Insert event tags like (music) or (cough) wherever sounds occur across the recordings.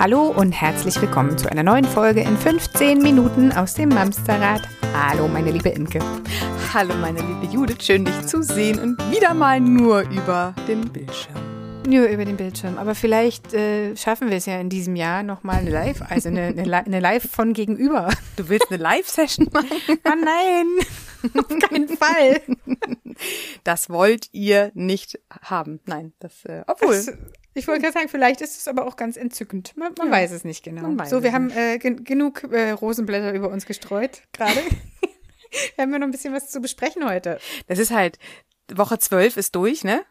Hallo und herzlich willkommen zu einer neuen Folge in 15 Minuten aus dem Mamsterrad. Hallo, meine liebe Imke. Hallo, meine liebe Judith. Schön, dich zu sehen und wieder mal nur über den Bildschirm. Nur über den Bildschirm. Aber vielleicht äh, schaffen wir es ja in diesem Jahr nochmal eine Live, also eine, eine, eine Live von gegenüber. Du willst eine Live-Session (laughs) machen? Oh nein, auf keinen Fall. Das wollt ihr nicht haben. Nein, das, äh, obwohl. Das, ich wollte gerade sagen, vielleicht ist es aber auch ganz entzückend. Man, man Ja. weiß es nicht genau. So, wir haben äh, gen genug äh, Rosenblätter über uns gestreut gerade. (laughs) wir haben ja noch ein bisschen was zu besprechen heute. Das ist halt, Woche 12 ist durch, ne?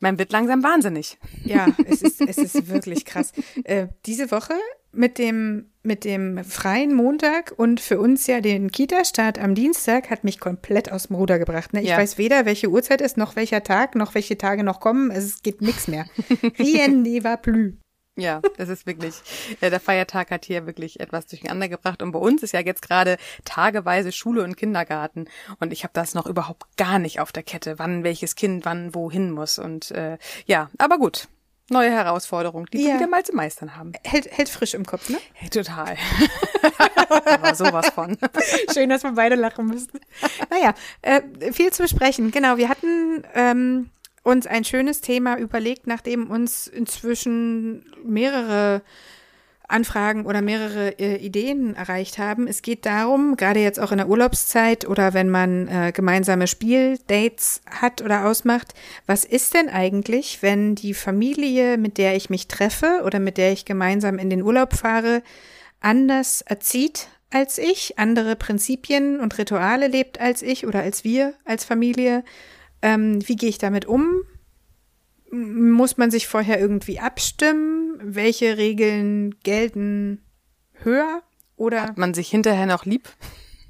Man wird langsam wahnsinnig. Ja, es ist, es ist wirklich krass. Äh, diese Woche mit dem, mit dem freien Montag und für uns ja den Kita-Start am Dienstag hat mich komplett aus dem Ruder gebracht. Ne? Ich Ja. weiß weder, welche Uhrzeit ist, noch welcher Tag, noch welche Tage noch kommen. Es geht nichts mehr. (laughs) Rien ne va plus. Ja, das ist wirklich, äh, der Feiertag hat hier wirklich etwas durcheinander gebracht. Und bei uns ist ja jetzt gerade tageweise Schule und Kindergarten. Und ich habe das noch überhaupt gar nicht auf der Kette, wann welches Kind wann wohin muss. Und äh, ja, aber gut. Neue Herausforderung, die wir Ja. wieder mal zu meistern haben. Hält, hält frisch im Kopf, ne? Hey, total. (laughs) aber sowas von. (laughs) Schön, dass wir beide lachen müssen. Naja, äh, viel zu besprechen. Genau, wir hatten ähm, uns ein schönes Thema überlegt, nachdem uns inzwischen mehrere Anfragen oder mehrere äh, Ideen erreicht haben. Es geht darum, gerade jetzt auch in der Urlaubszeit oder wenn man äh, gemeinsame Spieldates hat oder ausmacht, was ist denn eigentlich, wenn die Familie, mit der ich mich treffe oder mit der ich gemeinsam in den Urlaub fahre, anders erzieht als ich, andere Prinzipien und Rituale lebt als ich oder als wir als Familie. Ähm, wie gehe ich damit um? Muss man sich vorher irgendwie abstimmen? Welche Regeln gelten höher? Oder Hat man sich hinterher noch lieb?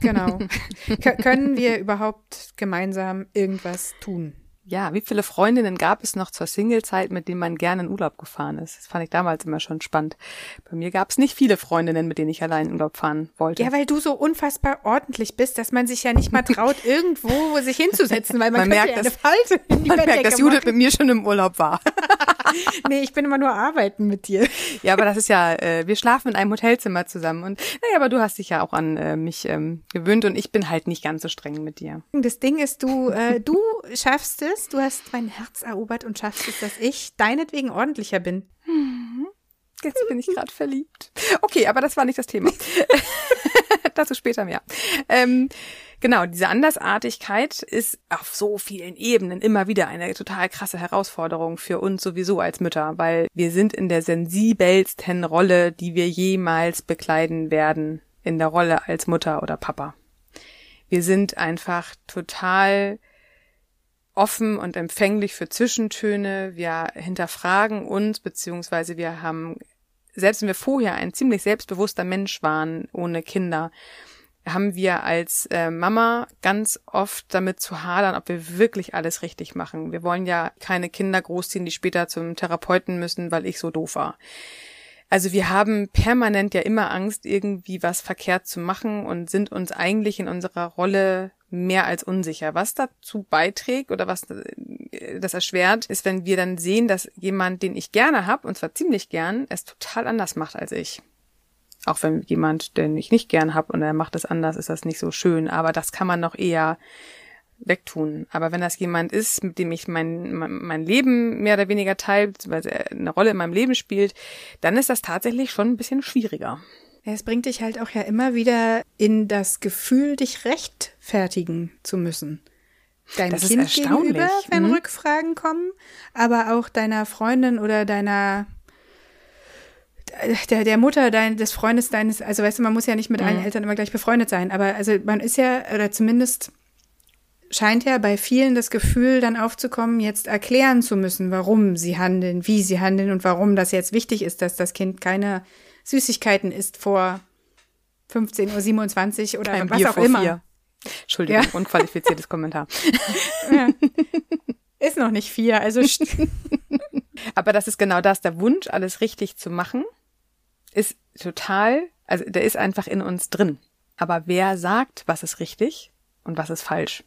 genau. (laughs) Kö- können wir überhaupt gemeinsam irgendwas tun? Ja, wie viele Freundinnen gab es noch zur Singlezeit, mit denen man gerne in Urlaub gefahren ist? Das fand ich damals immer schon spannend. Bei mir gab es nicht viele Freundinnen, mit denen ich allein in Urlaub fahren wollte. Ja, weil du so unfassbar ordentlich bist, dass man sich ja nicht mal traut, (laughs) irgendwo sich hinzusetzen, weil man, Man merkt, ja dass- eine Falte in die man merkt, dass Judith machen. mit mir schon im Urlaub war. (laughs) Nee, ich bin immer nur arbeiten mit dir. ja, aber das ist ja, äh, wir schlafen in einem Hotelzimmer zusammen. Und naja, aber du hast dich ja auch an äh, mich ähm, gewöhnt und ich bin halt nicht ganz so streng mit dir. Das Ding ist, du, äh, du schaffst es, du hast mein Herz erobert und schaffst es, dass ich deinetwegen ordentlicher bin. Jetzt bin ich gerade verliebt. Okay, aber das war nicht das Thema. (laughs) Dazu später mehr. Ähm, genau, diese Andersartigkeit ist auf so vielen Ebenen immer wieder eine total krasse Herausforderung für uns sowieso als Mütter, weil wir sind in der sensibelsten Rolle, die wir jemals bekleiden werden, in der Rolle als Mutter oder Papa. Wir sind einfach total offen und empfänglich für Zwischentöne. Wir hinterfragen uns, beziehungsweise wir haben, selbst wenn wir vorher ein ziemlich selbstbewusster Mensch waren, ohne Kinder, haben wir als äh, Mama ganz oft damit zu hadern, ob wir wirklich alles richtig machen. Wir wollen ja keine Kinder großziehen, die später zum Therapeuten müssen, weil ich so doof war. Also wir haben permanent ja immer Angst, irgendwie was verkehrt zu machen und sind uns eigentlich in unserer Rolle mehr als unsicher. Was dazu beiträgt oder was äh, das erschwert, ist, wenn wir dann sehen, dass jemand, den ich gerne habe, und zwar ziemlich gern, es total anders macht als ich. Auch wenn jemand, den ich nicht gern habe und er macht es anders, ist das nicht so schön. Aber das kann man noch eher wegtun. Aber wenn das jemand ist, mit dem ich mein, mein, Leben mehr oder weniger teile, beziehungsweise er eine Rolle in meinem Leben spielt, dann ist das tatsächlich schon ein bisschen schwieriger. Ja, Es bringt dich halt auch ja immer wieder in das Gefühl, dich rechtfertigen zu müssen. Deinem Das Kind gegenüber, wenn Mhm. Rückfragen kommen, aber auch deiner Freundin oder deiner der, der Mutter dein, des Freundes deines, also weißt du, man muss ja nicht mit allen Eltern immer gleich befreundet sein, aber also man ist ja, oder zumindest scheint ja bei vielen das Gefühl dann aufzukommen, jetzt erklären zu müssen, warum sie handeln, wie sie handeln und warum das jetzt wichtig ist, dass das Kind keine Süßigkeiten isst vor 15.27 Uhr oder Kein was Bier auch immer. vier. Entschuldigung, Ja. unqualifiziertes Kommentar. Ist noch nicht vier, also (laughs) Aber das ist genau das, der Wunsch, alles richtig zu machen, ist total, also der ist einfach in uns drin. Aber wer sagt, was ist richtig und was ist falsch?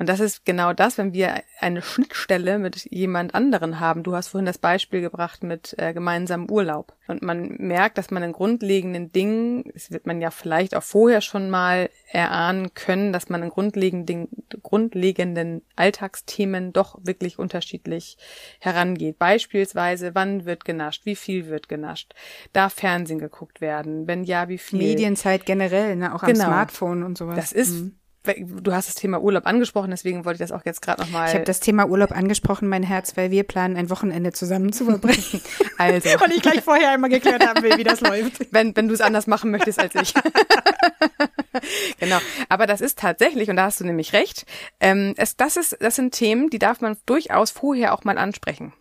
Und das ist genau das, wenn wir eine Schnittstelle mit jemand anderen haben. Du hast vorhin das Beispiel gebracht mit äh, gemeinsamem Urlaub. Und man merkt, dass man in grundlegenden Dingen, es wird man ja vielleicht auch vorher schon mal erahnen können, dass man in grundlegenden, grundlegenden Alltagsthemen doch wirklich unterschiedlich herangeht. Beispielsweise, wann wird genascht, wie viel wird genascht, darf Fernsehen geguckt werden, wenn ja, wie viel. Medienzeit generell, ne? auch am genau. Smartphone und sowas. Das ist mhm du hast das Thema Urlaub angesprochen, deswegen wollte ich das auch jetzt gerade nochmal. Ich habe das Thema Urlaub angesprochen, mein Herz, weil wir planen, ein Wochenende zusammen zu verbringen. (laughs) also. Und ich gleich vorher einmal geklärt haben will, wie das läuft. Wenn, wenn du es anders machen möchtest als ich. (laughs) genau. Aber das ist tatsächlich, und da hast du nämlich recht, ähm, es, das, ist, das sind Themen, die darf man durchaus vorher auch mal ansprechen.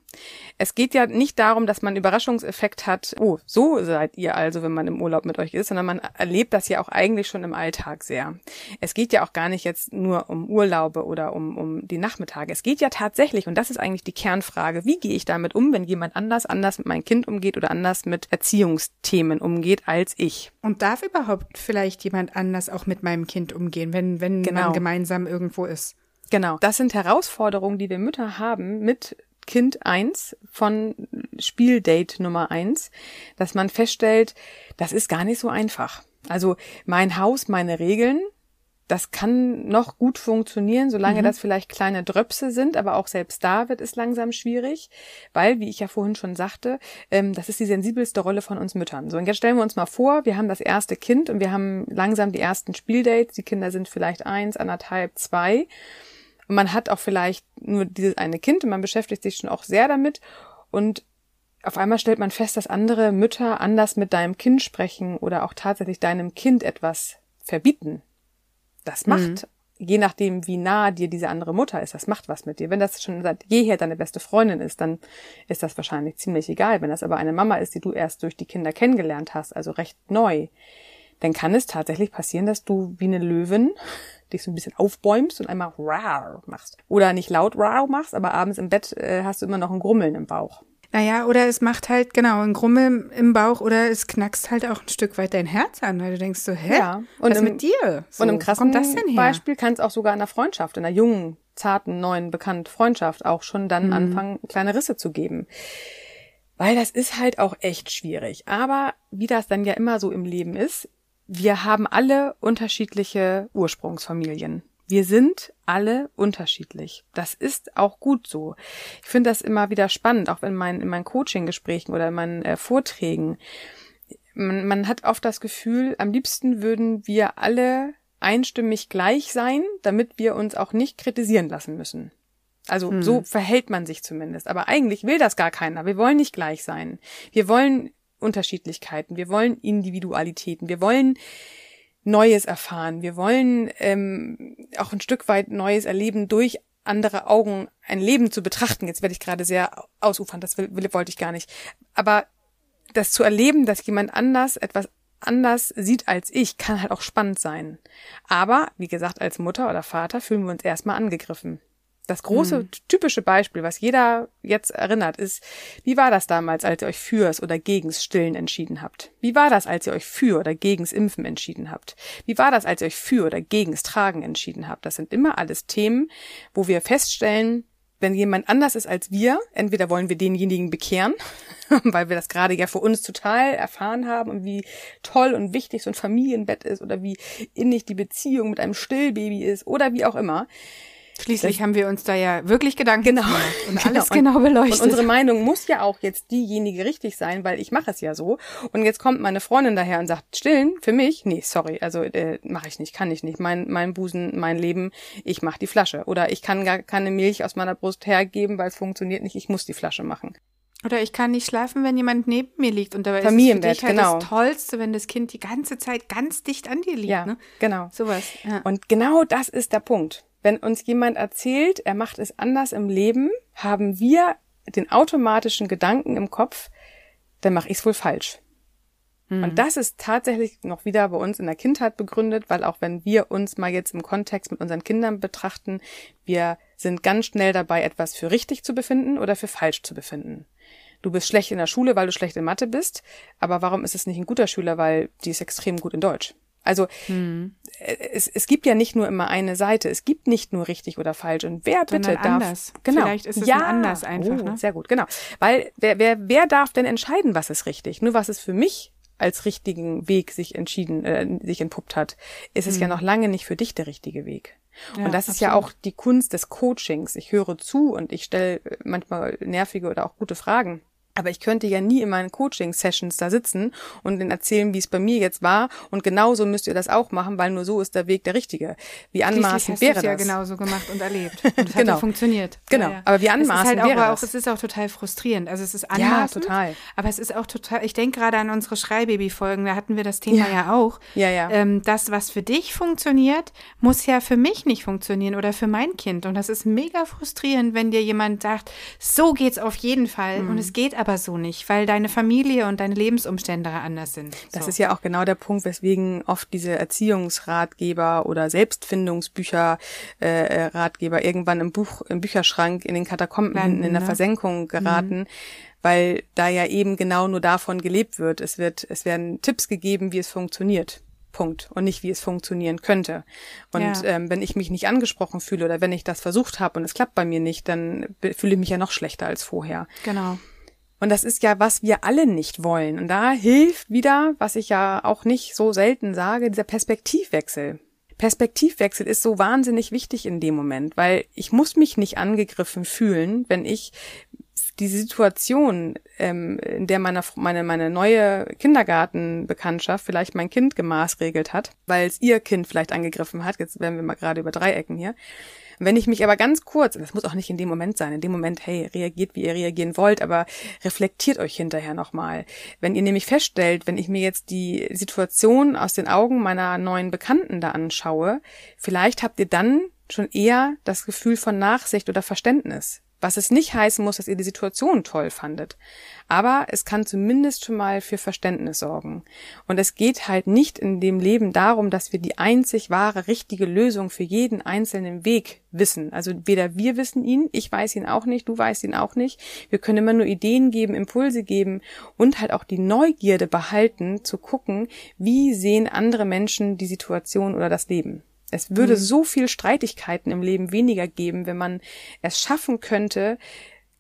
Es geht ja nicht darum, dass man Überraschungseffekt hat, oh, so seid ihr also, wenn man im Urlaub mit euch ist, sondern man erlebt das ja auch eigentlich schon im Alltag sehr. Es geht ja auch gar nicht jetzt nur um Urlaube oder um, um die Nachmittage. Es geht ja tatsächlich, und das ist eigentlich die Kernfrage, wie gehe ich damit um, wenn jemand anders anders mit meinem Kind umgeht oder anders mit Erziehungsthemen umgeht als ich. Und darf überhaupt vielleicht jemand anders auch mit meinem Kind umgehen, wenn, wenn genau. man gemeinsam irgendwo ist? Genau. Das sind Herausforderungen, die wir Mütter haben mit Kind 1 von Spieldate Nummer 1, dass man feststellt, das ist gar nicht so einfach. Also mein Haus, meine Regeln, das kann noch gut funktionieren, solange mhm. das vielleicht kleine Dröpse sind, aber auch selbst da wird es langsam schwierig, weil, wie ich ja vorhin schon sagte, ähm, das ist die sensibelste Rolle von uns Müttern. So, und jetzt stellen wir uns mal vor, wir haben das erste Kind und wir haben langsam die ersten Spieldates, die Kinder sind vielleicht eins, anderthalb, zwei und man hat auch vielleicht nur dieses eine Kind und man beschäftigt sich schon auch sehr damit. Und auf einmal stellt man fest, dass andere Mütter anders mit deinem Kind sprechen oder auch tatsächlich deinem Kind etwas verbieten. Das macht, mhm. je nachdem, wie nah dir diese andere Mutter ist, das macht was mit dir. Wenn das schon seit jeher deine beste Freundin ist, dann ist das wahrscheinlich ziemlich egal. Wenn das aber eine Mama ist, die du erst durch die Kinder kennengelernt hast, also recht neu, dann kann es tatsächlich passieren, dass du wie eine Löwin dich so ein bisschen aufbäumst und einmal rar machst. Oder nicht laut rar machst, aber abends im Bett äh, hast du immer noch ein Grummeln im Bauch. Naja, oder es macht halt, genau, ein Grummel im Bauch oder es knackst halt auch ein Stück weit dein Herz an, weil du denkst so, hä? Ja. Und was im, mit dir? So, und im krassen Beispiel kann es auch sogar in einer Freundschaft, in einer jungen, zarten, neuen, bekannten Freundschaft auch schon dann mhm. anfangen, kleine Risse zu geben. Weil das ist halt auch echt schwierig. Aber wie das dann ja immer so im Leben ist, wir haben alle unterschiedliche Ursprungsfamilien. Wir sind alle unterschiedlich. Das ist auch gut so. Ich finde das immer wieder spannend, auch in meinen, in meinen Coaching-Gesprächen oder in meinen äh, Vorträgen. Man, man hat oft das Gefühl, am liebsten würden wir alle einstimmig gleich sein, damit wir uns auch nicht kritisieren lassen müssen. Also hm. so verhält man sich zumindest. Aber eigentlich will das gar keiner. Wir wollen nicht gleich sein. Wir wollen Unterschiedlichkeiten, wir wollen Individualitäten, wir wollen Neues erfahren, wir wollen ähm, auch ein Stück weit Neues erleben durch andere Augen ein Leben zu betrachten. Jetzt werde ich gerade sehr ausufern, das will, will, wollte ich gar nicht. Aber das zu erleben, dass jemand anders etwas anders sieht als ich, kann halt auch spannend sein. Aber, wie gesagt, als Mutter oder Vater fühlen wir uns erstmal angegriffen. Das große, mhm. typische Beispiel, was jeder jetzt erinnert, ist, wie war das damals, als ihr euch fürs oder gegens Stillen entschieden habt? Wie war das, als ihr euch für oder gegens Impfen entschieden habt? Wie war das, als ihr euch für oder gegens Tragen entschieden habt? Das sind immer alles Themen, wo wir feststellen, wenn jemand anders ist als wir, entweder wollen wir denjenigen bekehren, (laughs) weil wir das gerade ja für uns total erfahren haben und wie toll und wichtig so ein Familienbett ist oder wie innig die Beziehung mit einem Stillbaby ist oder wie auch immer. Schließlich das haben wir uns da ja wirklich Gedanken genau. gemacht und (laughs) alles genau, genau beleuchtet. Und unsere Meinung muss ja auch jetzt diejenige richtig sein, weil ich mache es ja so. Und jetzt kommt meine Freundin daher und sagt, stillen für mich? Nee, sorry, also äh, mache ich nicht, kann ich nicht. Mein, mein Busen, mein Leben, ich mache die Flasche. Oder ich kann gar keine Milch aus meiner Brust hergeben, weil es funktioniert nicht, ich muss die Flasche machen. Oder ich kann nicht schlafen, wenn jemand neben mir liegt. Und dabei Familienbett, ist es für dich halt genau. das Tollste, wenn das Kind die ganze Zeit ganz dicht an dir liegt. Ja, ne? genau. Sowas. Ja. Und genau das ist der Punkt. Wenn uns jemand erzählt, er macht es anders im Leben, haben wir den automatischen Gedanken im Kopf, dann mache ich es wohl falsch. Mhm. Und das ist tatsächlich noch wieder bei uns in der Kindheit begründet, weil auch wenn wir uns mal jetzt im Kontext mit unseren Kindern betrachten, wir sind ganz schnell dabei, etwas für richtig zu befinden oder für falsch zu befinden. Du bist schlecht in der Schule, weil du schlecht in Mathe bist, aber warum ist es nicht ein guter Schüler, weil die ist extrem gut in Deutsch? Also hm. es, es gibt ja nicht nur immer eine Seite, es gibt nicht nur richtig oder falsch. Und wer bitte darf anders. Genau. Vielleicht ist es ja. anders einfach. Oh, ne? Sehr gut, genau. Weil wer, wer, wer darf denn entscheiden, was ist richtig? Nur was ist für mich als richtigen Weg sich entschieden, äh, sich entpuppt hat, ist es hm. ja noch lange nicht für dich der richtige Weg. Ja, und das ist absolut. ja auch die Kunst des Coachings. Ich höre zu und ich stelle manchmal nervige oder auch gute Fragen. Aber ich könnte ja nie in meinen Coaching-Sessions da sitzen und ihnen erzählen, wie es bei mir jetzt war. Und genauso müsst ihr das auch machen, weil nur so ist der Weg der richtige. Wie anmaßend wäre das? ja genauso gemacht und erlebt. (laughs) Und es genau. hat ja funktioniert. Genau. Ja, ja. Aber wie anmaßend es ist halt wäre auch, das? Es ist auch total frustrierend. Also es ist anmaßend. Ja, total. Aber es ist auch total, ich denke gerade an unsere Schreibaby-Folgen, da hatten wir das Thema ja, ja auch. Ja, ja. Ähm, das, was für dich funktioniert, muss ja für mich nicht funktionieren oder für mein Kind. Und das ist mega frustrierend, wenn dir jemand sagt, so geht's auf jeden Fall. Mhm. Und es geht aber so nicht, weil deine Familie und deine Lebensumstände anders sind. Das ist ja auch genau der Punkt, weswegen oft diese Erziehungsratgeber oder Selbstfindungsbücher äh, Ratgeber irgendwann im Buch im Bücherschrank in den Katakomben Landen, hinten in der ne? Versenkung geraten. Mhm weil da ja eben genau nur davon gelebt wird. Es wird, es werden Tipps gegeben, wie es funktioniert. Punkt. Und nicht, wie es funktionieren könnte. Und ja. ähm, wenn ich mich nicht angesprochen fühle oder wenn ich das versucht habe und es klappt bei mir nicht, dann fühle ich mich ja noch schlechter als vorher. Genau. Und das ist ja, was wir alle nicht wollen. Und da hilft wieder, was ich ja auch nicht so selten sage, dieser Perspektivwechsel. Perspektivwechsel ist so wahnsinnig wichtig in dem Moment, weil ich muss mich nicht angegriffen fühlen, wenn ich die Situation, ähm, in der meine, meine, meine neue Kindergartenbekanntschaft vielleicht mein Kind gemaßregelt hat, weil es ihr Kind vielleicht angegriffen hat, jetzt werden wir mal gerade über Dreiecken hier, wenn ich mich aber ganz kurz, das muss auch nicht in dem Moment sein, in dem Moment, hey, reagiert, wie ihr reagieren wollt, aber reflektiert euch hinterher nochmal. Wenn ihr nämlich feststellt, wenn ich mir jetzt die Situation aus den Augen meiner neuen Bekannten da anschaue, vielleicht habt ihr dann schon eher das Gefühl von Nachsicht oder Verständnis. Was es nicht heißen muss, dass ihr die Situation toll fandet. Aber es kann zumindest schon mal für Verständnis sorgen. Und es geht halt nicht in dem Leben darum, dass wir die einzig wahre, richtige Lösung für jeden einzelnen Weg wissen. Also weder wir wissen ihn, ich weiß ihn auch nicht, du weißt ihn auch nicht. Wir können immer nur Ideen geben, Impulse geben und halt auch die Neugierde behalten, zu gucken, wie sehen andere Menschen die Situation oder das Leben. Es würde mhm. so viel Streitigkeiten im Leben weniger geben, wenn man es schaffen könnte,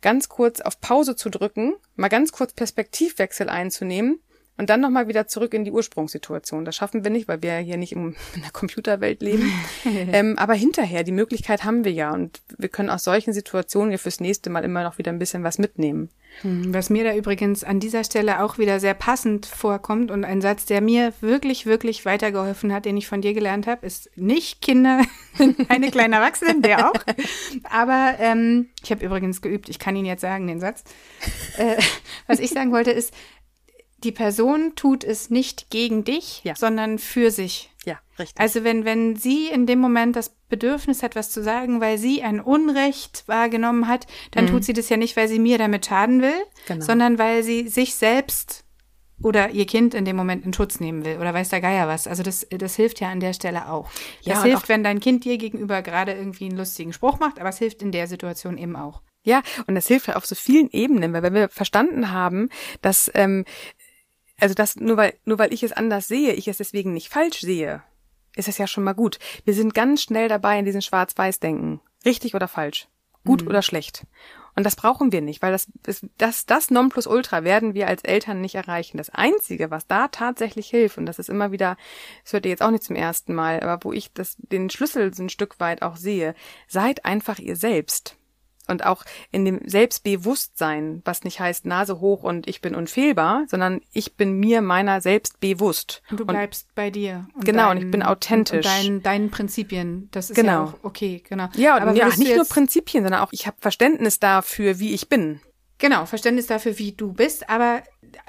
ganz kurz auf Pause zu drücken, mal ganz kurz Perspektivwechsel einzunehmen und dann nochmal wieder zurück in die Ursprungssituation. Das schaffen wir nicht, weil wir hier nicht (laughs) in der Computerwelt leben. (laughs) ähm, aber hinterher, die Möglichkeit haben wir ja. Und wir können aus solchen Situationen ja fürs nächste Mal immer noch wieder ein bisschen was mitnehmen. Hm, was mir da übrigens an dieser Stelle auch wieder sehr passend vorkommt und ein Satz, der mir wirklich, wirklich weitergeholfen hat, den ich von dir gelernt habe, ist nicht Kinder, (laughs) eine kleine Erwachsene, der auch. Aber ähm, ich habe übrigens geübt, ich kann ihn jetzt sagen, den Satz. Äh, was ich sagen wollte ist, die Person tut es nicht gegen dich, ja. sondern für sich. Ja, richtig. Also wenn, wenn sie in dem Moment das Bedürfnis hat, was zu sagen, weil sie ein Unrecht wahrgenommen hat, dann mhm. tut sie das ja nicht, weil sie mir damit schaden will, genau. sondern weil sie sich selbst oder ihr Kind in dem Moment in Schutz nehmen will oder weiß der Geier was. Also das, das hilft ja an der Stelle auch. Das ja, hilft, wenn dein Kind dir gegenüber gerade irgendwie einen lustigen Spruch macht, aber es hilft in der Situation eben auch. Ja, und das hilft halt auf so vielen Ebenen, weil wenn wir verstanden haben, dass ähm, also das nur weil nur weil ich es anders sehe, ich es deswegen nicht falsch sehe, ist es ja schon mal gut. Wir sind ganz schnell dabei in diesen Schwarz-Weiß-Denken, richtig oder falsch, gut mhm. oder schlecht. Und das brauchen wir nicht, weil das, das, das, das Nonplusultra werden wir als Eltern nicht erreichen. Das Einzige, was da tatsächlich hilft, und das ist immer wieder, das hört ihr jetzt auch nicht zum ersten Mal, aber wo ich das, den Schlüssel so ein Stück weit auch sehe, seid einfach ihr selbst und auch in dem Selbstbewusstsein, was nicht heißt Nase hoch und ich bin unfehlbar, sondern ich bin mir meiner selbst bewusst. Und du bleibst und, bei dir. Genau, dein, und ich bin authentisch. Und deinen, deinen Prinzipien. Das ist genau. ja auch okay, genau. Ja, und ja, nicht nur Prinzipien, sondern auch ich habe Verständnis dafür, wie ich bin. Genau, Verständnis dafür, wie du bist, aber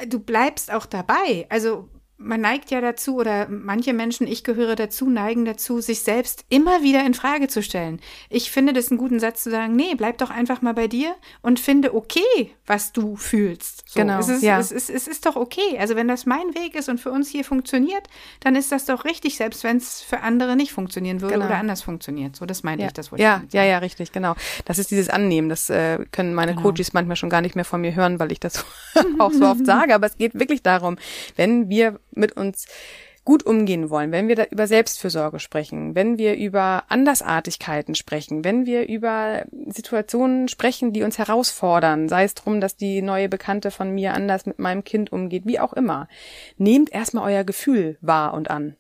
du bleibst auch dabei. Also man neigt ja dazu, oder manche Menschen, ich gehöre dazu, neigen dazu, sich selbst immer wieder in Frage zu stellen. Ich finde das einen guten Satz zu sagen, nee, bleib doch einfach mal bei dir und finde okay, was du fühlst. So, genau. Es ist, ja. es, ist, es ist doch okay. Also wenn das mein Weg ist und für uns hier funktioniert, dann ist das doch richtig, selbst wenn es für andere nicht funktionieren würde genau. oder anders funktioniert. So, das meinte ja. ich, das wollte Ja, ja, ja, richtig, genau. Das ist dieses Annehmen. Das äh, können meine genau. Coaches manchmal schon gar nicht mehr von mir hören, weil ich das (laughs) auch so oft sage. Aber es geht wirklich darum, wenn wir mit uns gut umgehen wollen, wenn wir da über Selbstfürsorge sprechen, wenn wir über Andersartigkeiten sprechen, wenn wir über Situationen sprechen, die uns herausfordern, sei es drum, dass die neue Bekannte von mir anders mit meinem Kind umgeht, wie auch immer, nehmt erstmal euer Gefühl wahr und an.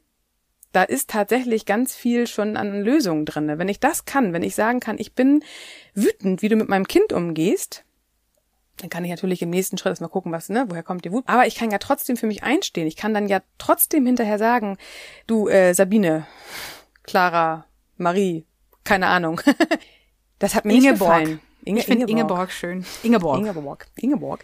Da ist tatsächlich ganz viel schon an Lösungen drinne. Wenn ich das kann, wenn ich sagen kann, ich bin wütend, wie du mit meinem Kind umgehst, dann kann ich natürlich im nächsten Schritt erstmal gucken, was, ne, woher kommt die Wut. Aber ich kann ja trotzdem für mich einstehen. Ich kann dann ja trotzdem hinterher sagen, du, äh, Sabine, Clara, Marie, keine Ahnung. (laughs) das hat mir Ingeborg. nicht gefallen. Inge, ich finde Ingeborg schön. Ingeborg. Ingeborg. Ingeborg.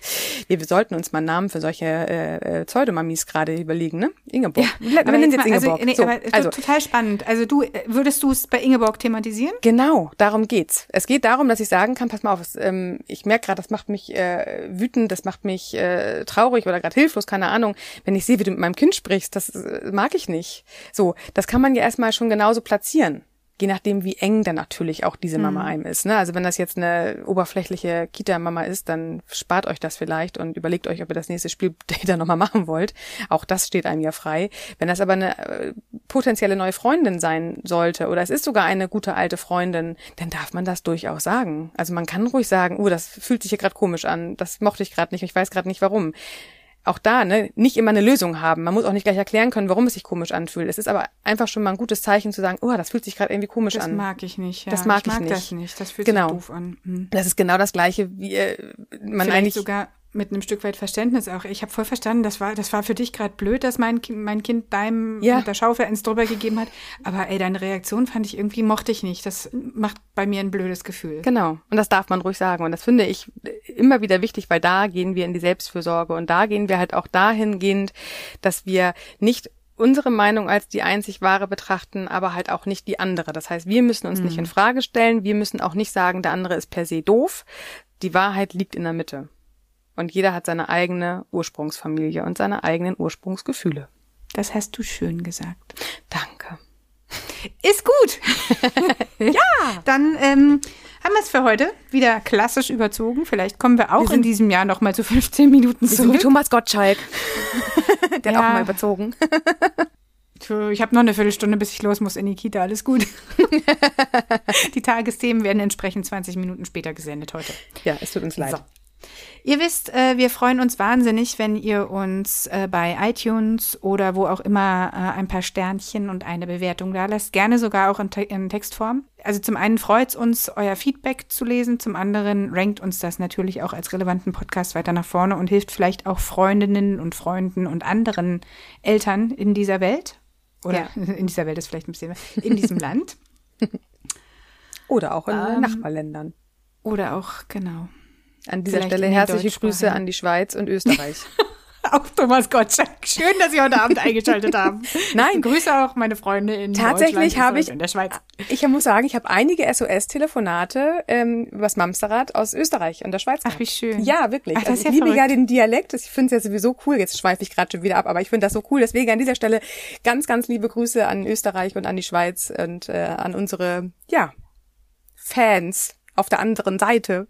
Wir sollten uns mal Namen für solche äh, äh, Pseudomamis gerade überlegen, ne? Ingeborg. Ja, wir nennen jetzt, jetzt Ingeborg. Also, nee, so, aber also, total spannend. Also du, würdest du es bei Ingeborg thematisieren? Genau, darum geht's. Es geht darum, dass ich sagen kann, pass mal auf, es, ähm, ich merke gerade, das macht mich äh, wütend, das macht mich äh, traurig oder gerade hilflos, keine Ahnung. Wenn ich sehe, wie du mit meinem Kind sprichst, das äh, mag ich nicht. So, das kann man ja erstmal schon genauso platzieren je nachdem, wie eng dann natürlich auch diese Mama mhm. einem ist. Ne? Also wenn das jetzt eine oberflächliche Kita-Mama ist, dann spart euch das vielleicht und überlegt euch, ob ihr das nächste Spiel (laughs) da nochmal machen wollt. Auch das steht einem ja frei. Wenn das aber eine äh, potenzielle neue Freundin sein sollte oder es ist sogar eine gute alte Freundin, dann darf man das durchaus sagen. Also man kann ruhig sagen, oh, das fühlt sich hier gerade komisch an, das mochte ich gerade nicht, ich weiß gerade nicht warum auch da ne, nicht immer eine Lösung haben. Man muss auch nicht gleich erklären können, warum es sich komisch anfühlt. Es ist aber einfach schon mal ein gutes Zeichen zu sagen, oh, das fühlt sich gerade irgendwie komisch das an. Das mag ich nicht. Ja. Das mag ich, mag ich nicht. Das nicht. Das fühlt genau. sich doof an. Mhm. Das ist genau das Gleiche, wie äh, man Vielleicht eigentlich sogar mit einem Stück weit Verständnis auch. Ich habe voll verstanden, das war, das war für dich gerade blöd, dass mein, mein Kind deinem ja. mit der Schaufel eins drüber gegeben hat. Aber ey, deine Reaktion fand ich irgendwie, mochte ich nicht. Das macht bei mir ein blödes Gefühl. Genau. Und das darf man ruhig sagen. Und das finde ich immer wieder wichtig, weil da gehen wir in die Selbstfürsorge. Und da gehen wir halt auch dahingehend, dass wir nicht unsere Meinung als die einzig wahre betrachten, aber halt auch nicht die andere. Das heißt, wir müssen uns mhm. nicht in Frage stellen, wir müssen auch nicht sagen, der andere ist per se doof. Die Wahrheit liegt in der Mitte. Und jeder hat seine eigene Ursprungsfamilie und seine eigenen Ursprungsgefühle. Das hast du schön gesagt. Danke. Ist gut. (laughs) ja. Dann ähm, haben wir es für heute wieder klassisch überzogen. Vielleicht kommen wir auch wir in diesem Jahr noch mal zu 15 Minuten zurück. wie Thomas Gottschalk. (laughs) Der ja. hat auch mal überzogen. (laughs) Ich habe noch eine Viertelstunde, bis ich los muss in die Kita. Alles gut. die Tagesthemen werden entsprechend 20 Minuten später gesendet heute. Ja, es tut uns leid. So. Ihr wisst, äh, wir freuen uns wahnsinnig, wenn ihr uns äh, bei iTunes oder wo auch immer äh, ein paar Sternchen und eine Bewertung da lasst. Gerne sogar auch in, Te in Textform. Also zum einen freut es uns, euer Feedback zu lesen. Zum anderen rankt uns das natürlich auch als relevanten Podcast weiter nach vorne und hilft vielleicht auch Freundinnen und Freunden und anderen Eltern in dieser Welt. Oder ja. (laughs) in dieser Welt ist vielleicht ein bisschen, in diesem Land. (laughs) Oder auch in ähm, Nachbarländern. Oder auch, genau. An dieser Vielleicht Stelle herzliche Grüße an die Schweiz und Österreich. (laughs) auch Thomas Gottschalk. Schön, dass Sie heute Abend eingeschaltet haben. (laughs) Nein. Grüße auch meine Freunde in Tatsächlich habe ich in der Schweiz. Ich muss sagen, ich habe einige SOS-Telefonate ähm, übers Mamsterrad aus Österreich und der Schweiz. Ach, wie schön. Ja, wirklich. Ach, das also ich ja liebe verrückt. ja den Dialekt. Ich finde es ja sowieso cool. Jetzt schweife ich gerade schon wieder ab, aber ich finde das so cool. Deswegen an dieser Stelle ganz, ganz liebe Grüße an Österreich und an die Schweiz und äh, an unsere, ja, Fans auf der anderen Seite.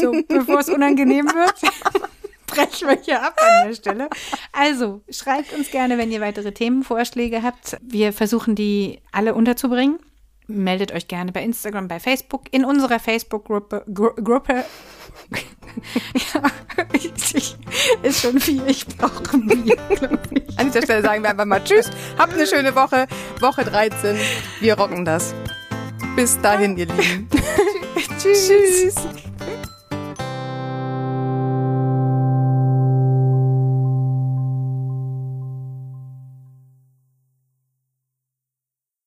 So, bevor es unangenehm wird, (laughs) brechen wir hier ab an der Stelle. Also, schreibt uns gerne, wenn ihr weitere Themenvorschläge habt. Wir versuchen die alle unterzubringen. Meldet euch gerne bei Instagram, bei Facebook, in unserer Facebook-Gruppe. Gru Gruppe. ja, ich, (laughs) ich, ist schon viel. Ich brauche Bier, An dieser Stelle sagen wir einfach mal Tschüss. Habt eine schöne Woche. Woche 13. Wir rocken das. Bis dahin, ihr Lieben. (laughs) Tschüss. Tschüss.